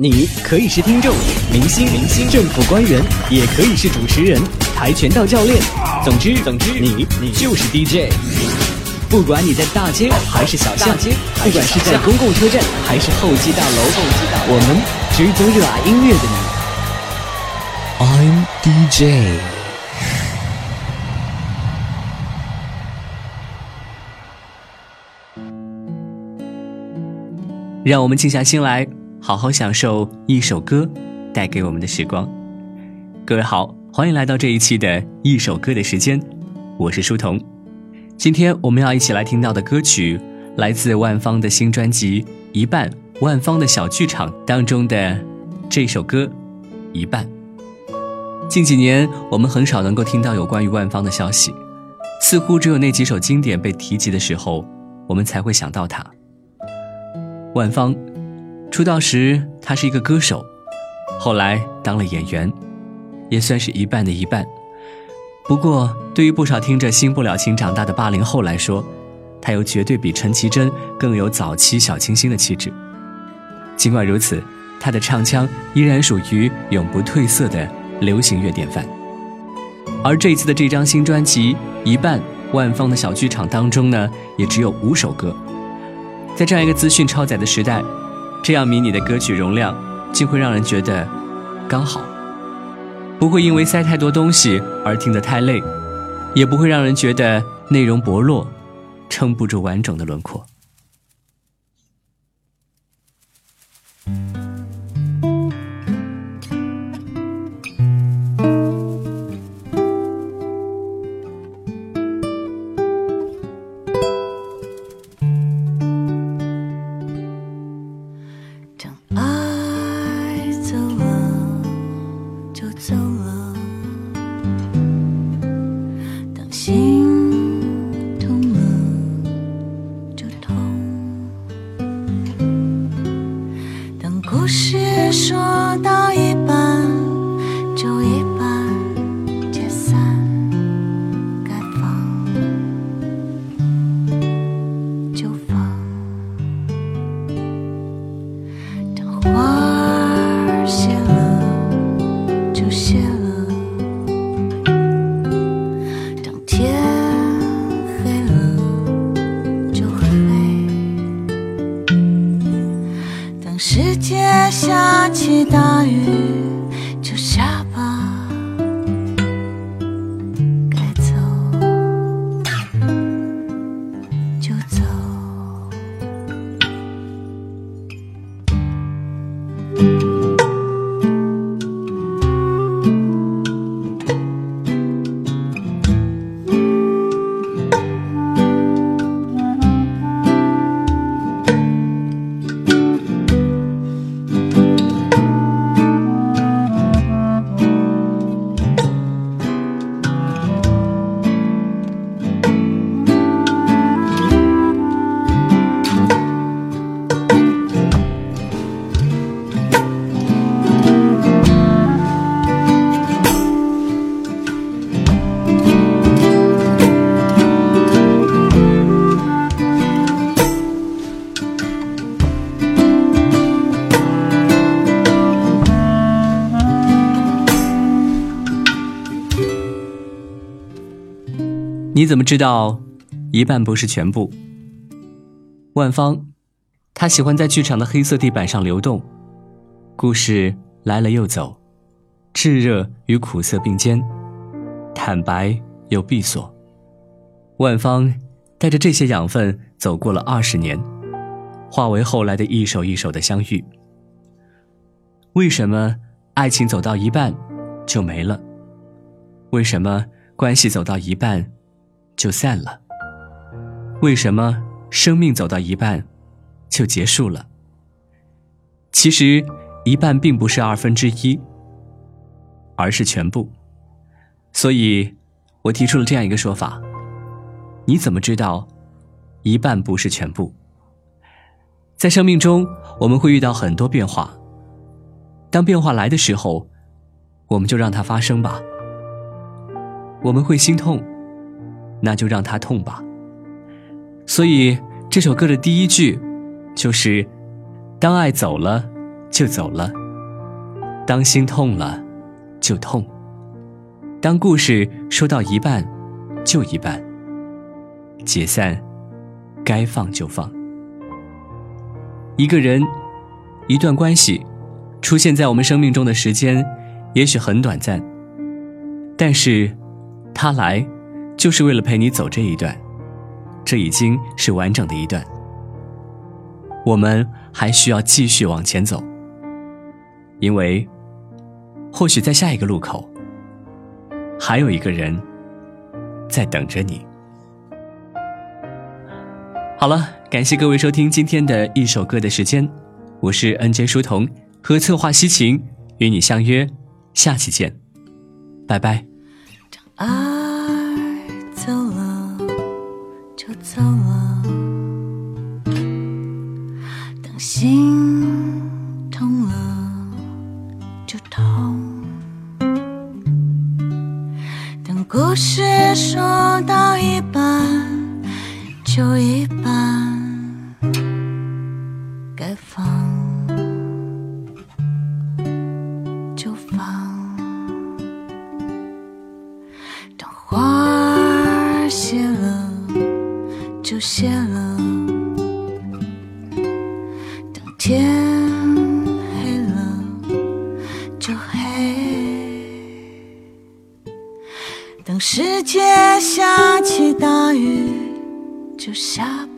你可以是听众、明星、明星、政府官员，也可以是主持人、跆拳道教练。总之，总之，你你就是 DJ。不管你在大街还是小巷，不管是在公共车站还是候机大楼，我们只做热爱音乐的你。I'm DJ。让我们静下心来。好好享受一首歌带给我们的时光。各位好，欢迎来到这一期的一首歌的时间，我是书童。今天我们要一起来听到的歌曲，来自万芳的新专辑《一半》，万芳的小剧场当中的这首歌《一半》。近几年，我们很少能够听到有关于万芳的消息，似乎只有那几首经典被提及的时候，我们才会想到她。万芳。出道时，他是一个歌手，后来当了演员，也算是一半的一半。不过，对于不少听着《新不了情》长大的八零后来说，他又绝对比陈绮贞更有早期小清新的气质。尽管如此，他的唱腔依然属于永不褪色的流行乐典范。而这次的这张新专辑《一半》，万芳的小剧场当中呢，也只有五首歌。在这样一个资讯超载的时代。这样迷你的歌曲容量，竟会让人觉得刚好，不会因为塞太多东西而听得太累，也不会让人觉得内容薄弱，撑不住完整的轮廓。爱走了就走了，当心痛了就痛。当故事说到。当世界下起大雨，就下。你怎么知道，一半不是全部？万芳，他喜欢在剧场的黑色地板上流动，故事来了又走，炙热与苦涩并肩，坦白又闭锁。万芳带着这些养分走过了二十年，化为后来的一首一首的相遇。为什么爱情走到一半就没了？为什么关系走到一半？就散了。为什么生命走到一半就结束了？其实，一半并不是二分之一，而是全部。所以，我提出了这样一个说法：你怎么知道一半不是全部？在生命中，我们会遇到很多变化。当变化来的时候，我们就让它发生吧。我们会心痛。那就让他痛吧。所以这首歌的第一句，就是：“当爱走了，就走了；当心痛了，就痛；当故事说到一半，就一半。解散，该放就放。一个人，一段关系，出现在我们生命中的时间，也许很短暂，但是，他来，就是为了陪你走这一段，这已经是完整的一段。我们还需要继续往前走，因为，或许在下一个路口，还有一个人，在等着你。好了。感谢各位收听今天的一首歌的时间，我是 NJ 书童，和策划西晴与你相约，下期见，拜拜。当就走了，当心痛了就痛，等故事说就谢了，等天黑了就黑，等世界下起大雨就下。